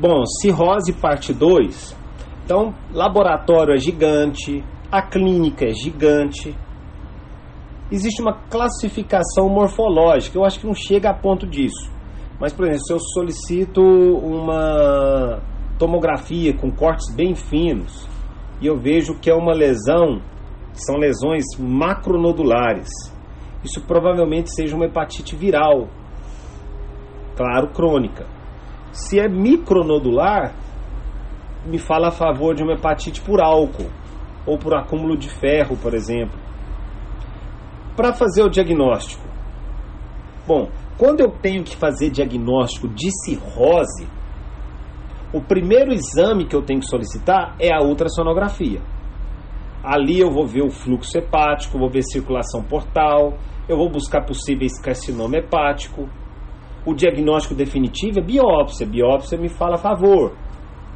Bom, cirrose parte 2. Então, laboratório é gigante, a clínica é gigante. Existe uma classificação morfológica, eu acho que não chega a ponto disso. Mas, por exemplo, se eu solicito uma tomografia com cortes bem finos e eu vejo que é uma lesão, são lesões macronodulares, isso provavelmente seja uma hepatite viral, claro, crônica. Se é micronodular, me fala a favor de uma hepatite por álcool ou por acúmulo de ferro, por exemplo. Para fazer o diagnóstico, bom, quando eu tenho que fazer diagnóstico de cirrose, o primeiro exame que eu tenho que solicitar é a ultrassonografia. Ali eu vou ver o fluxo hepático, vou ver circulação portal, eu vou buscar possíveis carcinoma hepático. O diagnóstico definitivo é biópsia. Biópsia me fala a favor.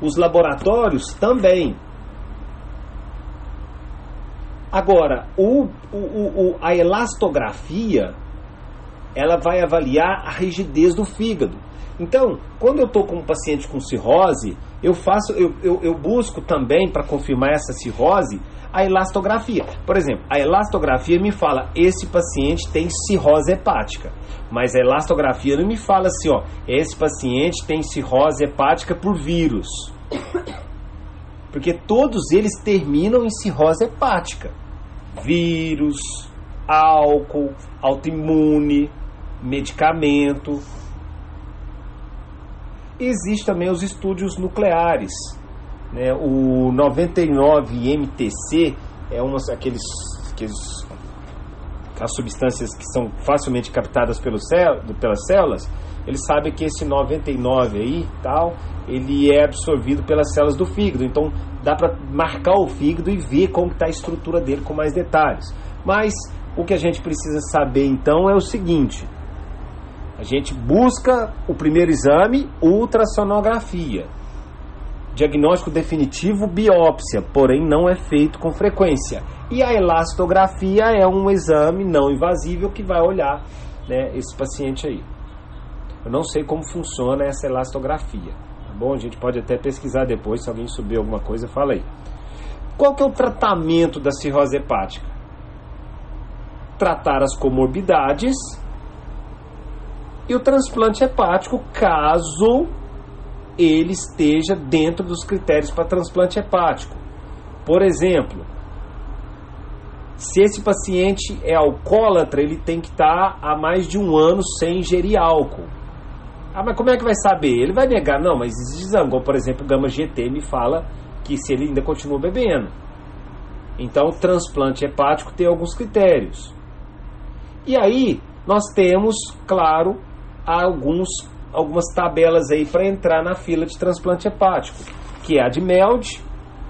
Os laboratórios também. Agora, o, o, o, a elastografia ela vai avaliar a rigidez do fígado. Então, quando eu estou com um paciente com cirrose, eu faço, eu, eu, eu busco também para confirmar essa cirrose a elastografia. Por exemplo, a elastografia me fala esse paciente tem cirrose hepática, mas a elastografia não me fala assim, ó, esse paciente tem cirrose hepática por vírus. Porque todos eles terminam em cirrose hepática. Vírus, álcool, autoimune, medicamento. Existem também os estúdios nucleares. Né? O 99-MTC é uma aqueles, aqueles as substâncias que são facilmente captadas pelo céu, pelas células, ele sabe que esse 99 aí, tal, ele é absorvido pelas células do fígado. Então dá para marcar o fígado e ver como está a estrutura dele com mais detalhes. Mas o que a gente precisa saber então é o seguinte: a gente busca o primeiro exame, ultrassonografia. Diagnóstico definitivo, biópsia, porém não é feito com frequência. E a elastografia é um exame não invasível que vai olhar né, esse paciente aí. Eu não sei como funciona essa elastografia. Tá bom? A gente pode até pesquisar depois, se alguém subir alguma coisa, fala aí. Qual que é o tratamento da cirrose hepática? Tratar as comorbidades e o transplante hepático, caso ele esteja dentro dos critérios para transplante hepático. Por exemplo, se esse paciente é alcoólatra, ele tem que estar há mais de um ano sem ingerir álcool. Ah, mas como é que vai saber? Ele vai negar, não, mas exame, como por exemplo o Gama GT me fala que se ele ainda continua bebendo. Então, o transplante hepático tem alguns critérios. E aí, nós temos, claro, alguns, algumas tabelas aí para entrar na fila de transplante hepático, que é a de MELD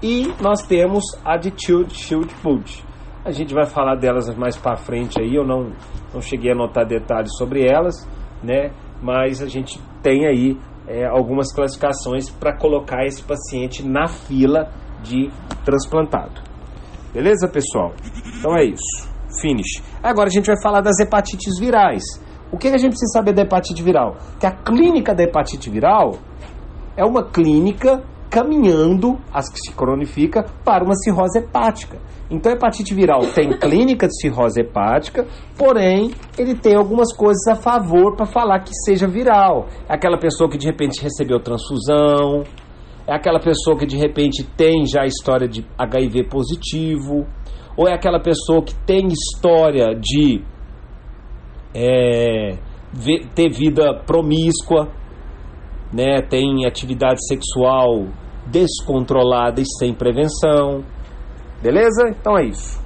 e nós temos a de Shield Shield Food. A gente vai falar delas mais para frente aí, eu não, não cheguei a anotar detalhes sobre elas, né? Mas a gente tem aí é, algumas classificações para colocar esse paciente na fila de transplantado. Beleza, pessoal? Então é isso. Finish. Agora a gente vai falar das hepatites virais. O que a gente precisa saber da hepatite viral? Que a clínica da hepatite viral é uma clínica caminhando, as que se cronifica, para uma cirrose hepática. Então, a hepatite viral tem clínica de cirrose hepática, porém, ele tem algumas coisas a favor para falar que seja viral. É aquela pessoa que de repente recebeu transfusão, é aquela pessoa que de repente tem já história de HIV positivo, ou é aquela pessoa que tem história de é, ter vida promíscua, né, tem atividade sexual descontrolada e sem prevenção. Beleza? Então é isso.